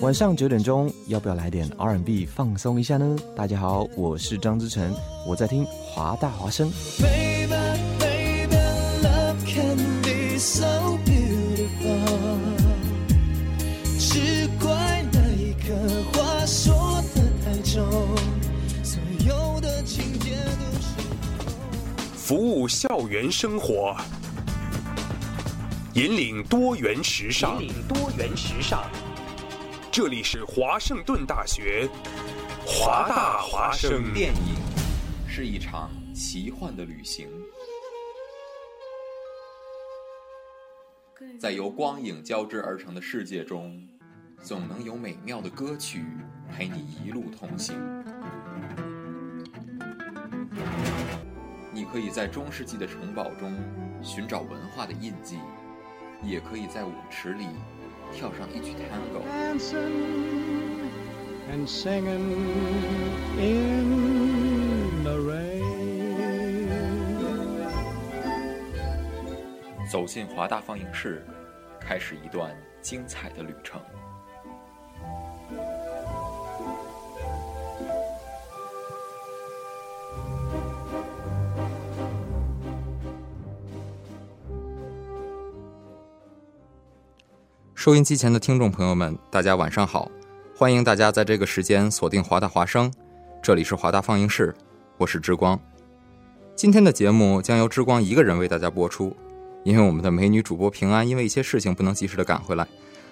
晚上九点钟，要不要来点 R&B 放松一下呢？大家好，我是张之成，我在听华大华声。只怪那一刻话说的太重，所有的情节都是。服务校园生活，引领多元时尚。引领多元时尚。这里是华盛顿大学，华大华生。电影是一场奇幻的旅行，在由光影交织而成的世界中。总能有美妙的歌曲陪你一路同行。你可以在中世纪的城堡中寻找文化的印记，也可以在舞池里跳上一曲 Tango。走进华大放映室，开始一段精彩的旅程。收音机前的听众朋友们，大家晚上好！欢迎大家在这个时间锁定华大华声，这里是华大放映室，我是之光。今天的节目将由之光一个人为大家播出，因为我们的美女主播平安因为一些事情不能及时的赶回来，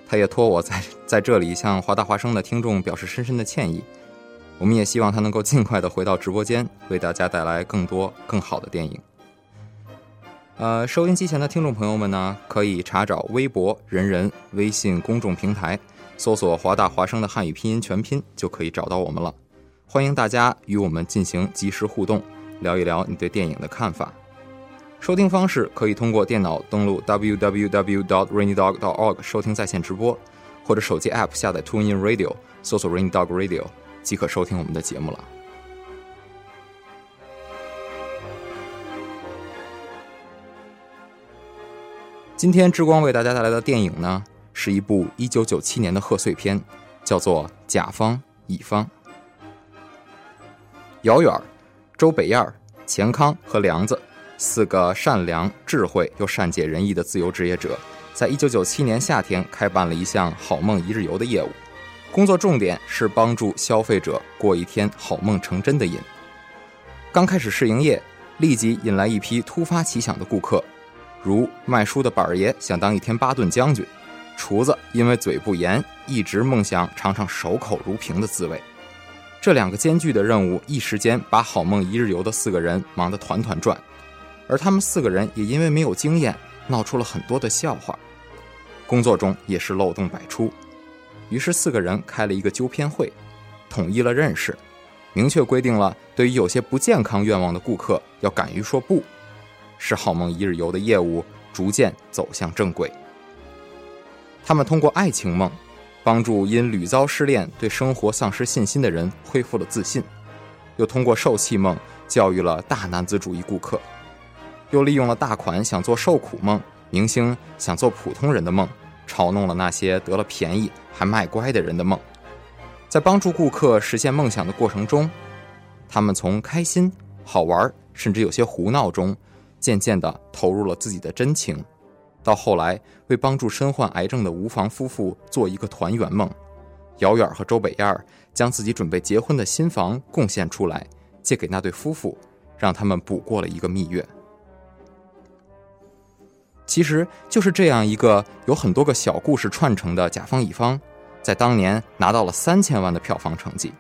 她也托我在在这里向华大华声的听众表示深深的歉意。我们也希望她能够尽快的回到直播间，为大家带来更多更好的电影。呃，收音机前的听众朋友们呢，可以查找微博、人人、微信公众平台，搜索“华大华声”的汉语拼音全拼，就可以找到我们了。欢迎大家与我们进行及时互动，聊一聊你对电影的看法。收听方式可以通过电脑登录 www.rainydog.org 收听在线直播，或者手机 App 下载 TuneIn Radio，搜索 Rainy Dog Radio 即可收听我们的节目了。今天之光为大家带来的电影呢，是一部一九九七年的贺岁片，叫做《甲方乙方》。姚远、周北燕、钱康和梁子四个善良、智慧又善解人意的自由职业者，在一九九七年夏天开办了一项好梦一日游的业务，工作重点是帮助消费者过一天好梦成真的瘾。刚开始试营业，立即引来一批突发奇想的顾客。如卖书的板儿爷想当一天巴顿将军，厨子因为嘴不严，一直梦想尝尝守口如瓶的滋味。这两个艰巨的任务，一时间把好梦一日游的四个人忙得团团转，而他们四个人也因为没有经验，闹出了很多的笑话。工作中也是漏洞百出，于是四个人开了一个纠偏会，统一了认识，明确规定了对于有些不健康愿望的顾客，要敢于说不。使好梦一日游的业务逐渐走向正轨。他们通过爱情梦，帮助因屡遭失恋、对生活丧失信心的人恢复了自信；又通过受气梦，教育了大男子主义顾客；又利用了大款想做受苦梦、明星想做普通人的梦，嘲弄了那些得了便宜还卖乖的人的梦。在帮助顾客实现梦想的过程中，他们从开心、好玩，甚至有些胡闹中。渐渐地投入了自己的真情，到后来为帮助身患癌症的吴房夫妇做一个团圆梦，姚远和周北燕将自己准备结婚的新房贡献出来，借给那对夫妇，让他们补过了一个蜜月。其实就是这样一个有很多个小故事串成的甲方乙方，在当年拿到了三千万的票房成绩，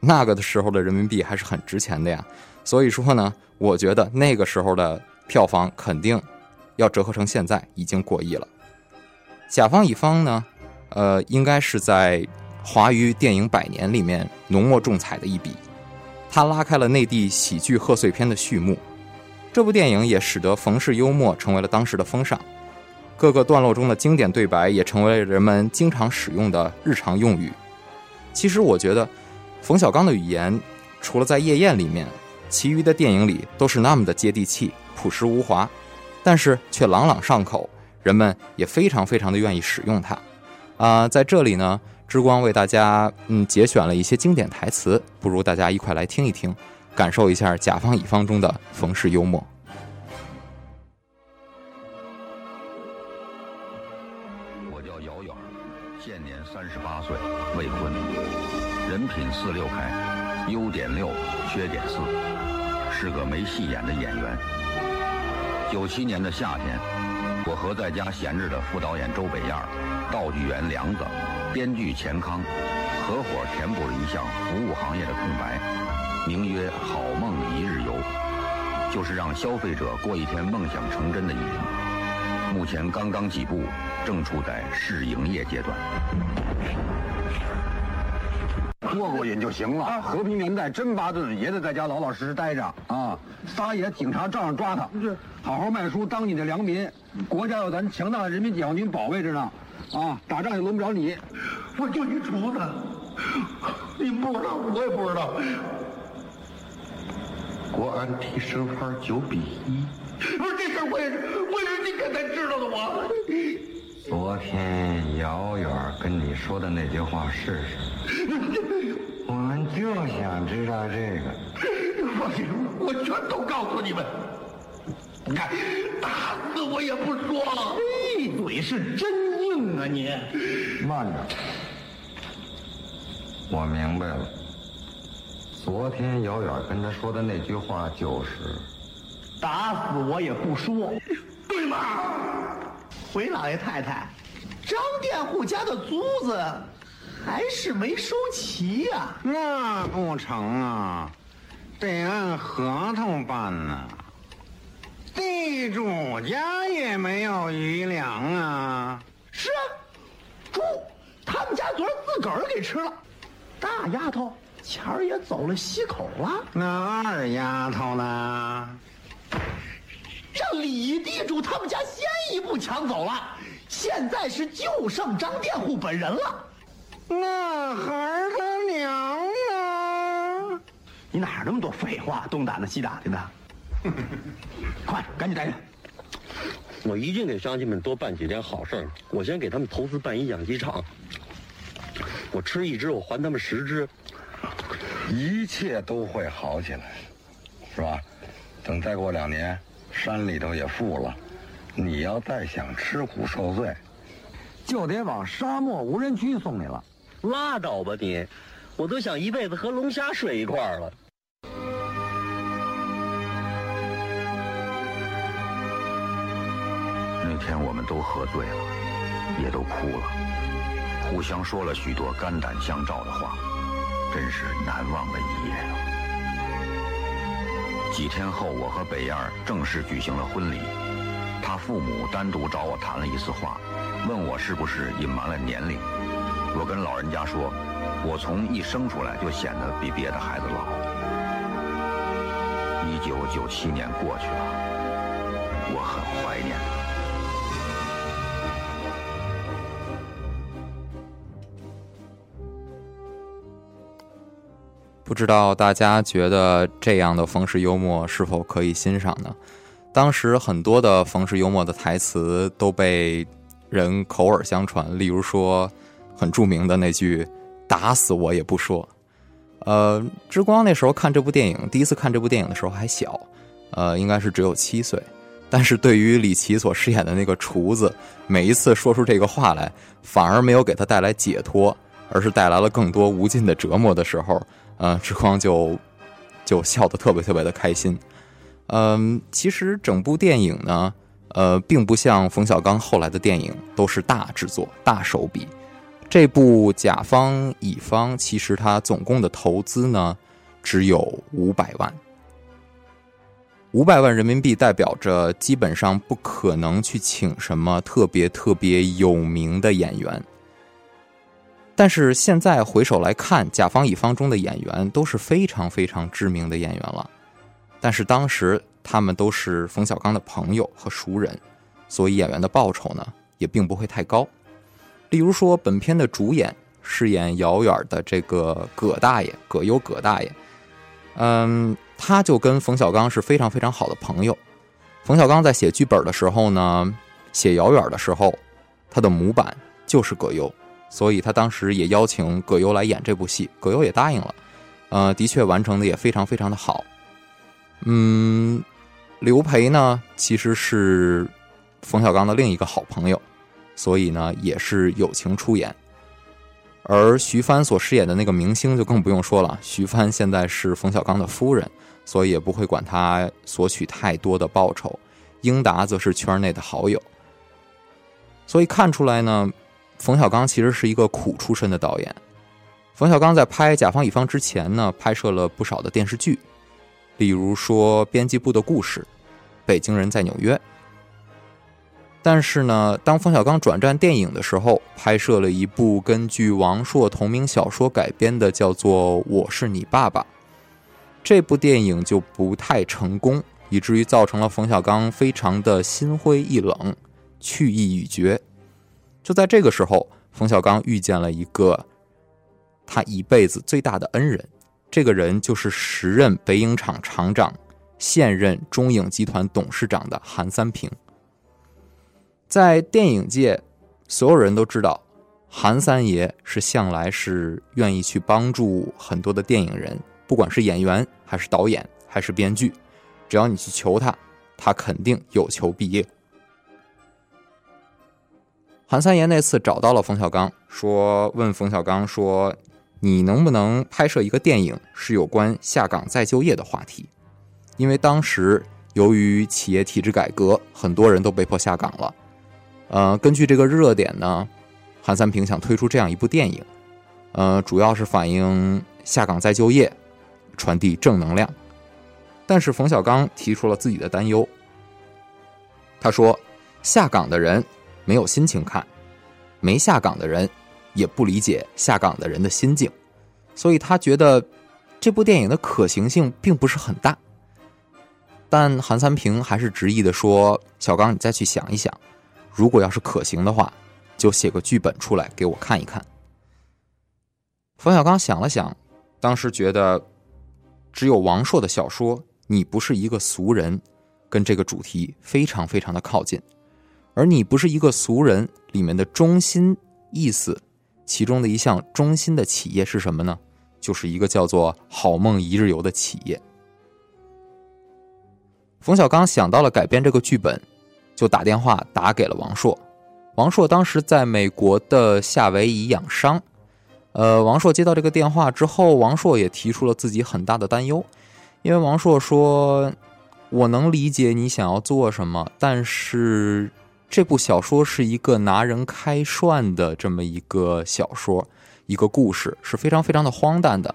那个的时候的人民币还是很值钱的呀。所以说呢，我觉得那个时候的。票房肯定要折合成现在已经过亿了。甲方乙方呢，呃，应该是在华语电影百年里面浓墨重彩的一笔，它拉开了内地喜剧贺岁片的序幕。这部电影也使得冯氏幽默成为了当时的风尚，各个段落中的经典对白也成为了人们经常使用的日常用语。其实我觉得，冯小刚的语言除了在《夜宴》里面，其余的电影里都是那么的接地气。朴实无华，但是却朗朗上口，人们也非常非常的愿意使用它。啊，在这里呢，之光为大家嗯节选了一些经典台词，不如大家一块来听一听，感受一下甲方乙方中的冯氏幽默。我叫姚远，现年三十八岁，未婚，人品四六开，优点六，缺点四，是个没戏演的演员。九七年的夏天，我和在家闲着的副导演周北燕。道具员梁子，编剧钱康，合伙填补了一项服务行业的空白，名曰“好梦一日游”，就是让消费者过一天梦想成真的意思。目前刚刚起步，正处在试营业阶段。过过瘾就行了。和平年代，真巴顿也得在家老老实实待着啊！撒野，警察照样抓他。好好卖书，当你的良民。国家有咱强大的人民解放军保卫着呢。啊，打仗也轮不着你，我就一厨子，你不知道，我也不知道。国安提升分九比一，不是这事我也是，我也是今天才知道的。我昨天姚远跟你说的那句话是什么？就想知道这个。放心，我全都告诉你们。你看，打死我也不说。一嘴是真硬。啊你，慢着，我明白了。昨天姚远跟他说的那句话就是：“打死我也不说，对吗？”回老爷太太，张佃户家的租子还是没收齐呀？那不成啊，得按合同办呢。地主家也没有余粮啊。是啊，猪，他们家昨儿自个儿给吃了。大丫头前儿也走了西口了。那二丫头呢？让李地主他们家先一步抢走了。现在是就剩张佃户本人了。那孩儿他娘呢？你哪那么多废话？东打听西打听的。快，赶紧带人。我一定给乡亲们多办几件好事儿我先给他们投资办一养鸡场，我吃一只，我还他们十只，一切都会好起来，是吧？等再过两年，山里头也富了，你要再想吃苦受罪，就得往沙漠无人区送你了。拉倒吧你，我都想一辈子和龙虾睡一块儿了。那天我们都喝醉了，也都哭了，互相说了许多肝胆相照的话，真是难忘的一夜啊！几天后，我和北燕正式举行了婚礼，他父母单独找我谈了一次话，问我是不是隐瞒了年龄。我跟老人家说，我从一生出来就显得比别的孩子老。一九九七年过去了，我很怀念他。不知道大家觉得这样的冯氏幽默是否可以欣赏呢？当时很多的冯氏幽默的台词都被人口耳相传，例如说很著名的那句“打死我也不说”。呃，之光那时候看这部电影，第一次看这部电影的时候还小，呃，应该是只有七岁。但是对于李琦所饰演的那个厨子，每一次说出这个话来，反而没有给他带来解脱，而是带来了更多无尽的折磨的时候。呃，之光就就笑得特别特别的开心。嗯，其实整部电影呢，呃，并不像冯小刚后来的电影都是大制作、大手笔。这部甲方乙方其实它总共的投资呢只有五百万，五百万人民币代表着基本上不可能去请什么特别特别有名的演员。但是现在回首来看，甲方乙方中的演员都是非常非常知名的演员了。但是当时他们都是冯小刚的朋友和熟人，所以演员的报酬呢也并不会太高。例如说，本片的主演饰演姚远的这个葛大爷葛优葛大爷，嗯，他就跟冯小刚是非常非常好的朋友。冯小刚在写剧本的时候呢，写姚远的时候，他的模板就是葛优。所以他当时也邀请葛优来演这部戏，葛优也答应了。呃，的确完成的也非常非常的好。嗯，刘培呢，其实是冯小刚的另一个好朋友，所以呢也是友情出演。而徐帆所饰演的那个明星就更不用说了，徐帆现在是冯小刚的夫人，所以也不会管他索取太多的报酬。英达则是圈内的好友，所以看出来呢，冯小刚其实是一个苦出身的导演。冯小刚在拍《甲方乙方》之前呢，拍摄了不少的电视剧，例如说《编辑部的故事》《北京人在纽约》。但是呢，当冯小刚转战电影的时候，拍摄了一部根据王朔同名小说改编的，叫做《我是你爸爸》，这部电影就不太成功，以至于造成了冯小刚非常的心灰意冷、去意已决。就在这个时候，冯小刚遇见了一个。他一辈子最大的恩人，这个人就是时任北影厂厂长、现任中影集团董事长的韩三平。在电影界，所有人都知道，韩三爷是向来是愿意去帮助很多的电影人，不管是演员还是导演还是编剧，只要你去求他，他肯定有求必应。韩三爷那次找到了冯小刚，说问冯小刚说。你能不能拍摄一个电影，是有关下岗再就业的话题？因为当时由于企业体制改革，很多人都被迫下岗了。呃，根据这个热点呢，韩三平想推出这样一部电影，呃，主要是反映下岗再就业，传递正能量。但是冯小刚提出了自己的担忧，他说：“下岗的人没有心情看，没下岗的人。”也不理解下岗的人的心境，所以他觉得这部电影的可行性并不是很大。但韩三平还是执意的说：“小刚，你再去想一想，如果要是可行的话，就写个剧本出来给我看一看。”冯小刚想了想，当时觉得只有王朔的小说《你不是一个俗人》跟这个主题非常非常的靠近，而《你不是一个俗人》里面的中心意思。其中的一项中心的企业是什么呢？就是一个叫做“好梦一日游”的企业。冯小刚想到了改编这个剧本，就打电话打给了王朔。王朔当时在美国的夏威夷养伤。呃，王朔接到这个电话之后，王朔也提出了自己很大的担忧，因为王朔说：“我能理解你想要做什么，但是……”这部小说是一个拿人开涮的这么一个小说，一个故事是非常非常的荒诞的，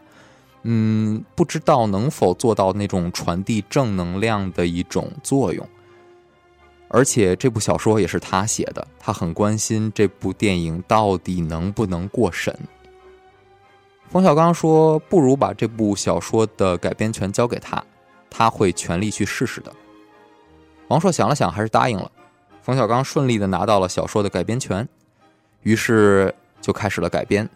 嗯，不知道能否做到那种传递正能量的一种作用。而且这部小说也是他写的，他很关心这部电影到底能不能过审。冯小刚说：“不如把这部小说的改编权交给他，他会全力去试试的。”王朔想了想，还是答应了。冯小刚顺利的拿到了小说的改编权，于是就开始了改编。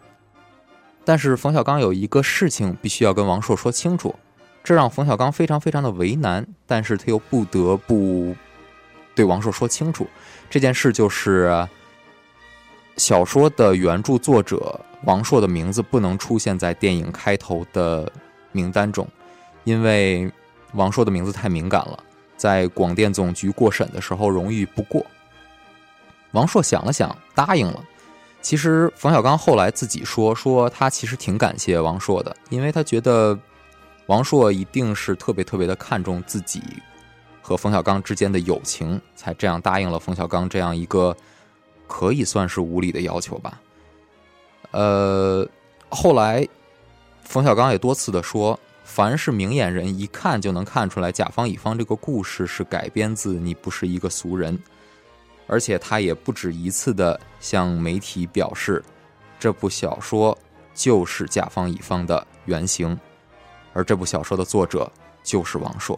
但是冯小刚有一个事情必须要跟王朔说清楚，这让冯小刚非常非常的为难，但是他又不得不对王朔说清楚这件事，就是小说的原著作者王朔的名字不能出现在电影开头的名单中，因为王朔的名字太敏感了。在广电总局过审的时候，荣誉不过。王朔想了想，答应了。其实冯小刚后来自己说，说他其实挺感谢王朔的，因为他觉得王朔一定是特别特别的看重自己和冯小刚之间的友情，才这样答应了冯小刚这样一个可以算是无理的要求吧。呃，后来冯小刚也多次的说。凡是明眼人一看就能看出来，甲方乙方这个故事是改编自《你不是一个俗人》，而且他也不止一次的向媒体表示，这部小说就是甲方乙方的原型，而这部小说的作者就是王朔。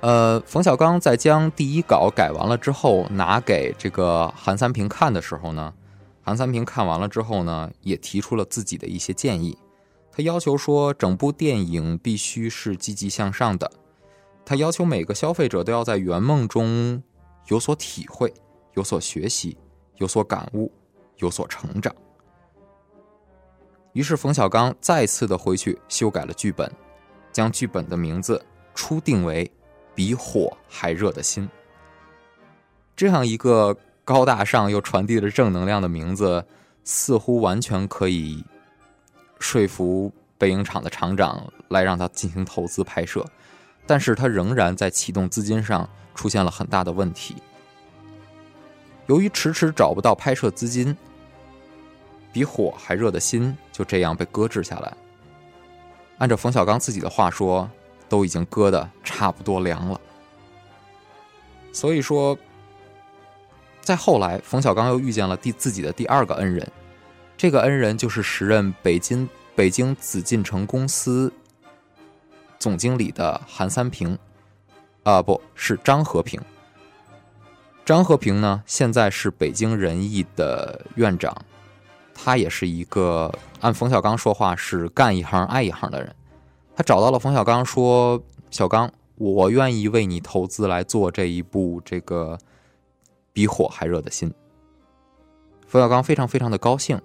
呃，冯小刚在将第一稿改完了之后，拿给这个韩三平看的时候呢？韩三平看完了之后呢，也提出了自己的一些建议。他要求说，整部电影必须是积极向上的。他要求每个消费者都要在圆梦中有所体会，有所学习、有所感悟、有所成长。于是冯小刚再次的回去修改了剧本，将剧本的名字初定为《比火还热的心》。这样一个高大上又传递着正能量的名字，似乎完全可以说服北影厂的厂长来让他进行投资拍摄，但是他仍然在启动资金上出现了很大的问题。由于迟迟找不到拍摄资金。比火还热的心就这样被搁置下来。按照冯小刚自己的话说，都已经搁的差不多凉了。所以说，在后来，冯小刚又遇见了第自己的第二个恩人，这个恩人就是时任北京北京紫禁城公司总经理的韩三平，啊，不是张和平。张和平呢，现在是北京人艺的院长。他也是一个按冯小刚说话是干一行爱一行的人。他找到了冯小刚，说：“小刚，我愿意为你投资来做这一部这个比火还热的心。”冯小刚非常非常的高兴。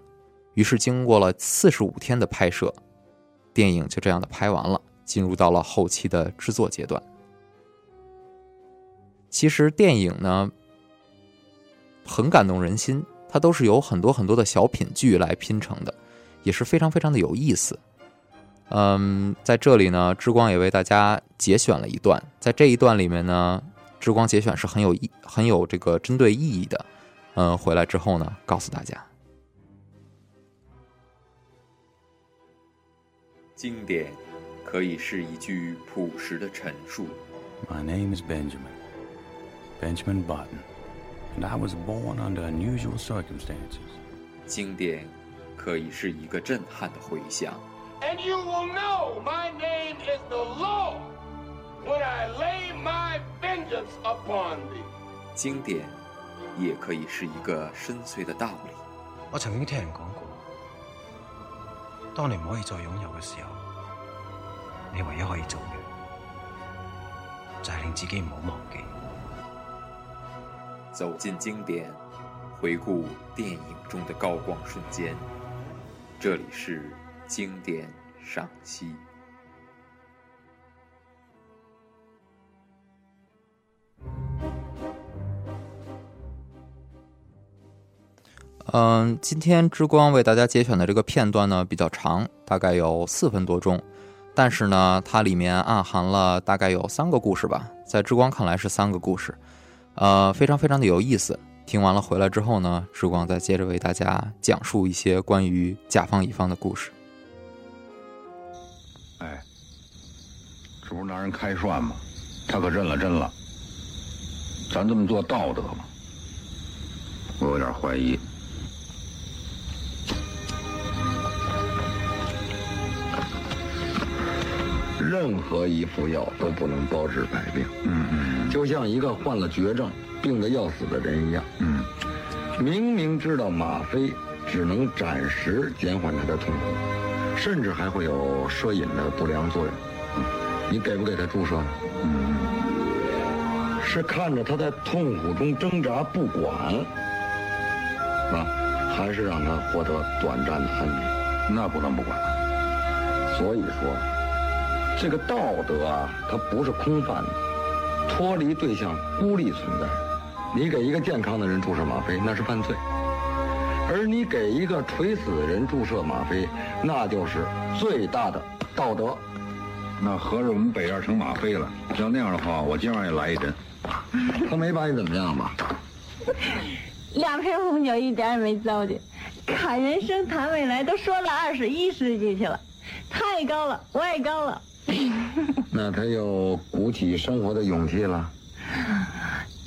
于是，经过了四十五天的拍摄，电影就这样的拍完了，进入到了后期的制作阶段。其实，电影呢很感动人心。它都是由很多很多的小品剧来拼成的，也是非常非常的有意思。嗯，在这里呢，之光也为大家节选了一段，在这一段里面呢，之光节选是很有意、很有这个针对意义的。嗯，回来之后呢，告诉大家，经典可以是一句朴实的陈述。My name is Benjamin, Benjamin Button. and I was born under unusual circumstances. 经典可以是一个震撼的回响。And you will know my name is the Lord when I lay my vengeance upon thee. 经典也可以是一个深邃的道理。我曾经听人讲过，当你唔可以再拥有嘅时候，你唯一可以做嘅就係令自己唔好忘记。走进经典，回顾电影中的高光瞬间。这里是经典赏析。嗯，今天之光为大家节选的这个片段呢比较长，大概有四分多钟，但是呢，它里面暗含了大概有三个故事吧，在之光看来是三个故事。呃，非常非常的有意思。听完了回来之后呢，之光再接着为大家讲述一些关于甲方乙方的故事。这不是拿人开涮吗？他可认了真了。咱这么做道德吗？我有点怀疑。任何一副药都不能包治百病。嗯嗯，就像一个患了绝症、病得要死的人一样。嗯，明明知道吗啡只能暂时减缓他的痛苦，甚至还会有摄引的不良作用。你给不给他注射？嗯，是看着他在痛苦中挣扎不管，啊，还是让他获得短暂的安宁？那不能不管。所以说。这个道德啊，它不是空泛的，脱离对象孤立存在。你给一个健康的人注射吗啡，那是犯罪；而你给一个垂死的人注射吗啡，那就是最大的道德。那合着我们北院成吗啡了？要那样的话，我今晚也来一针。他没把你怎么样吧？两瓶红酒一点也没糟践，侃人生谈未来都说了二十一世纪去了，他也高了，我也高了。那他又鼓起生活的勇气了？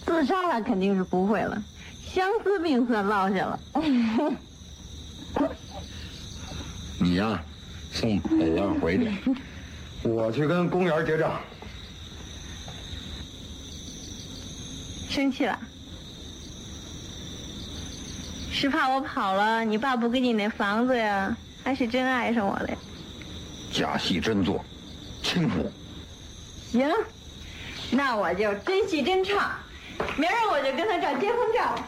自杀了肯定是不会了，相思病算落下了。你呀，送北院回去，我去跟公园结账。生气了？是怕我跑了，你爸不给你那房子呀？还是真爱上我了呀？假戏真做。轻浮。行，那我就真戏真唱，明儿我就跟他照结婚照。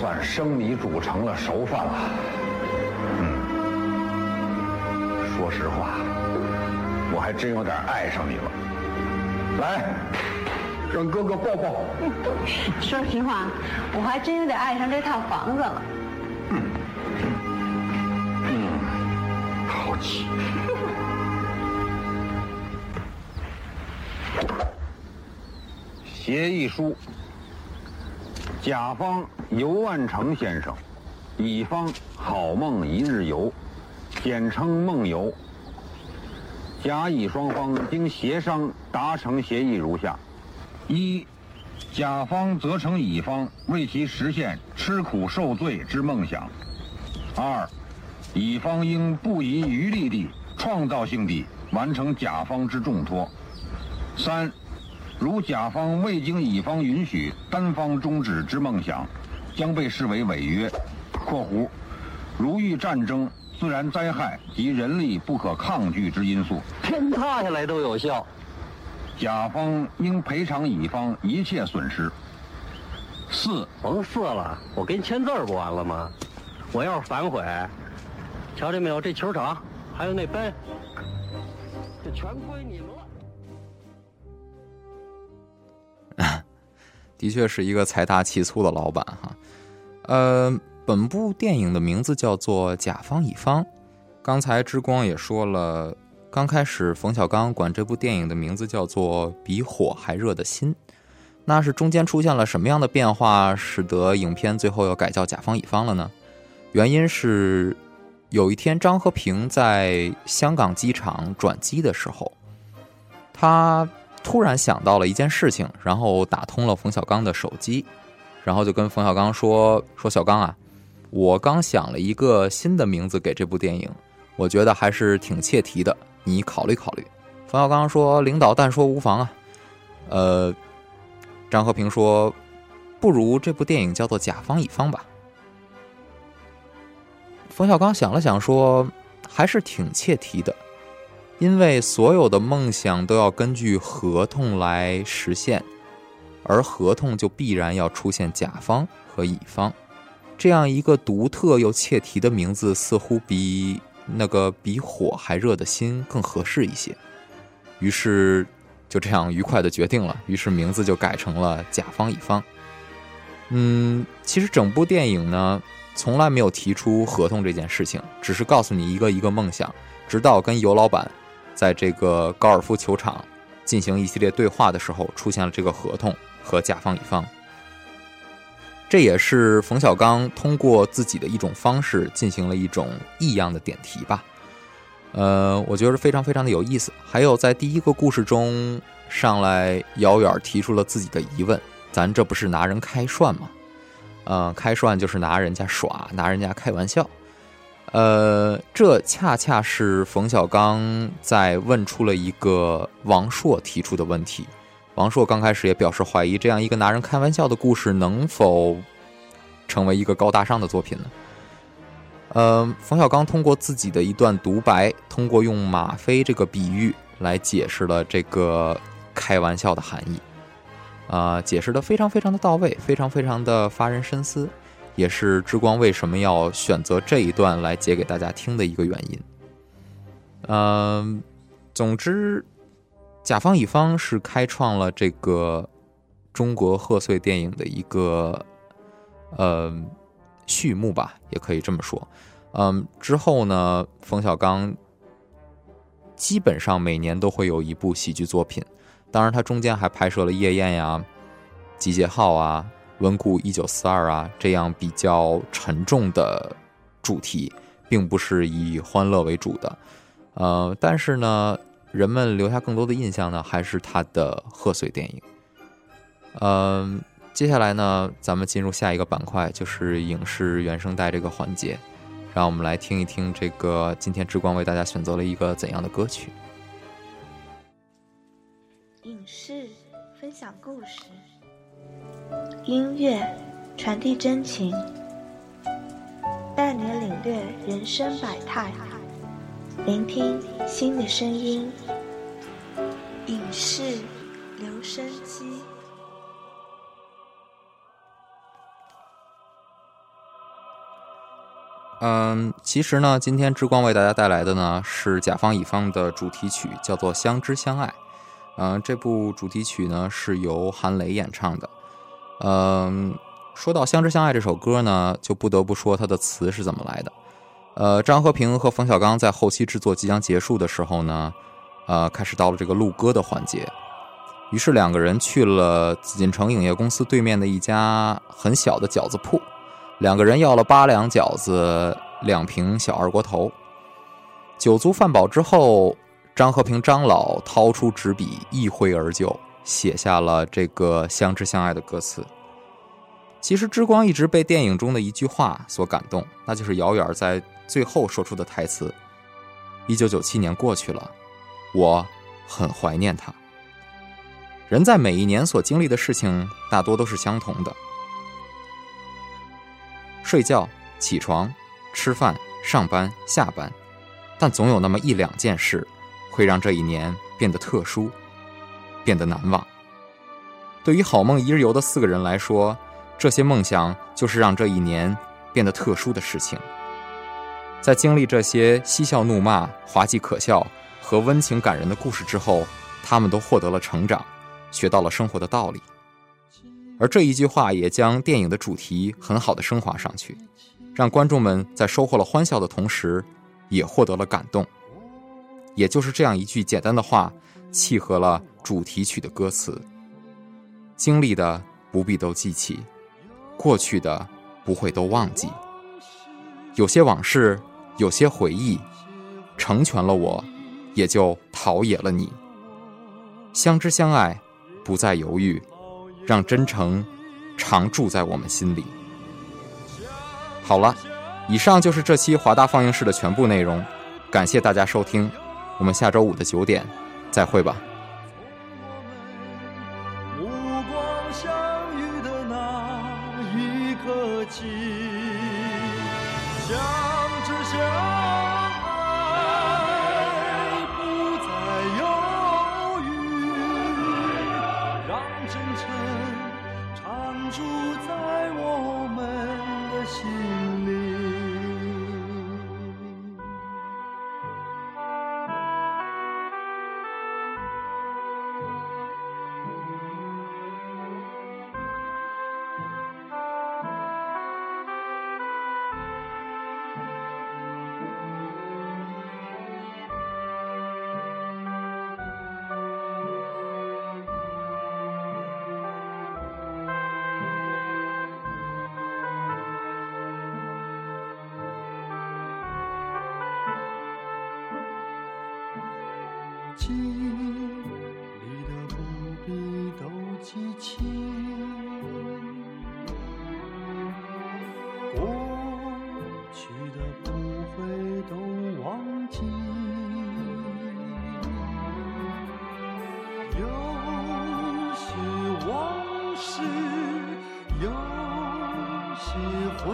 算生米煮成了熟饭了。嗯，说实话，我还真有点爱上你了。来，让哥哥抱抱。说实话，我还真有点爱上这套房子了。嗯。协议书：甲方尤万成先生，乙方好梦一日游，简称梦游。甲乙双方经协商达成协议如下：一，甲方责成乙方为其实现吃苦受罪之梦想；二，乙方应不遗余力地、创造性地完成甲方之重托；三，如甲方未经乙方允许单方终止之梦想，将被视为违约（括弧如遇战争、自然灾害及人力不可抗拒之因素）。天塌下来都有效。甲方应赔偿乙方一切损失。四，甭四了，我给你签字不完了吗？我要是反悔，瞧见没有？这球场还有那杯，这全归你们的确是一个财大气粗的老板哈。呃，本部电影的名字叫做《甲方乙方》。刚才之光也说了，刚开始冯小刚管这部电影的名字叫做《比火还热的心》，那是中间出现了什么样的变化，使得影片最后又改叫《甲方乙方》了呢？原因是有一天张和平在香港机场转机的时候，他。突然想到了一件事情，然后打通了冯小刚的手机，然后就跟冯小刚说：“说小刚啊，我刚想了一个新的名字给这部电影，我觉得还是挺切题的，你考虑考虑。”冯小刚说：“领导但说无妨啊。”呃，张和平说：“不如这部电影叫做《甲方乙方》吧。”冯小刚想了想说：“还是挺切题的。”因为所有的梦想都要根据合同来实现，而合同就必然要出现甲方和乙方，这样一个独特又切题的名字，似乎比那个比火还热的心更合适一些。于是就这样愉快的决定了，于是名字就改成了甲方乙方。嗯，其实整部电影呢，从来没有提出合同这件事情，只是告诉你一个一个梦想，直到跟尤老板。在这个高尔夫球场进行一系列对话的时候，出现了这个合同和甲方乙方。这也是冯小刚通过自己的一种方式进行了一种异样的点题吧。呃，我觉得非常非常的有意思。还有在第一个故事中上来，姚远提出了自己的疑问：咱这不是拿人开涮吗？呃，开涮就是拿人家耍，拿人家开玩笑。呃，这恰恰是冯小刚在问出了一个王朔提出的问题。王朔刚开始也表示怀疑，这样一个拿人开玩笑的故事能否成为一个高大上的作品呢？呃，冯小刚通过自己的一段独白，通过用吗啡这个比喻来解释了这个开玩笑的含义，啊，解释的非常非常的到位，非常非常的发人深思。也是之光为什么要选择这一段来解给大家听的一个原因。嗯，总之，甲方乙方是开创了这个中国贺岁电影的一个呃序幕吧，也可以这么说。嗯，之后呢，冯小刚基本上每年都会有一部喜剧作品，当然他中间还拍摄了《夜宴》呀，《集结号》啊。温故一九四二啊，这样比较沉重的主题，并不是以欢乐为主的，呃，但是呢，人们留下更多的印象呢，还是他的贺岁电影。嗯，接下来呢，咱们进入下一个板块，就是影视原声带这个环节，让我们来听一听这个今天之光为大家选择了一个怎样的歌曲。影视分享故事，音乐传递真情，带你领略人生百态，聆听新的声音。影视留声机。嗯，其实呢，今天之光为大家带来的呢是甲方乙方的主题曲，叫做《相知相爱》。嗯，这部主题曲呢是由韩磊演唱的。嗯，说到《相知相爱》这首歌呢，就不得不说它的词是怎么来的。呃，张和平和冯小刚在后期制作即将结束的时候呢，呃，开始到了这个录歌的环节。于是两个人去了紫禁城影业公司对面的一家很小的饺子铺。两个人要了八两饺子，两瓶小二锅头。酒足饭饱之后，张和平张老掏出纸笔，一挥而就，写下了这个相知相爱的歌词。其实之光一直被电影中的一句话所感动，那就是姚远在最后说出的台词：“一九九七年过去了，我很怀念他。”人在每一年所经历的事情，大多都是相同的。睡觉、起床、吃饭、上班、下班，但总有那么一两件事，会让这一年变得特殊，变得难忘。对于好梦一日游的四个人来说，这些梦想就是让这一年变得特殊的事情。在经历这些嬉笑怒骂、滑稽可笑和温情感人的故事之后，他们都获得了成长，学到了生活的道理。而这一句话也将电影的主题很好的升华上去，让观众们在收获了欢笑的同时，也获得了感动。也就是这样一句简单的话，契合了主题曲的歌词：经历的不必都记起，过去的不会都忘记。有些往事，有些回忆，成全了我，也就陶冶了你。相知相爱，不再犹豫。让真诚常驻在我们心里。好了，以上就是这期华大放映室的全部内容，感谢大家收听，我们下周五的九点再会吧。记忆的不必都记起，过去的不会都忘记。有些往事，有些回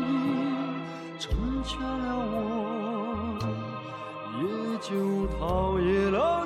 忆，成全了我，也就讨厌。了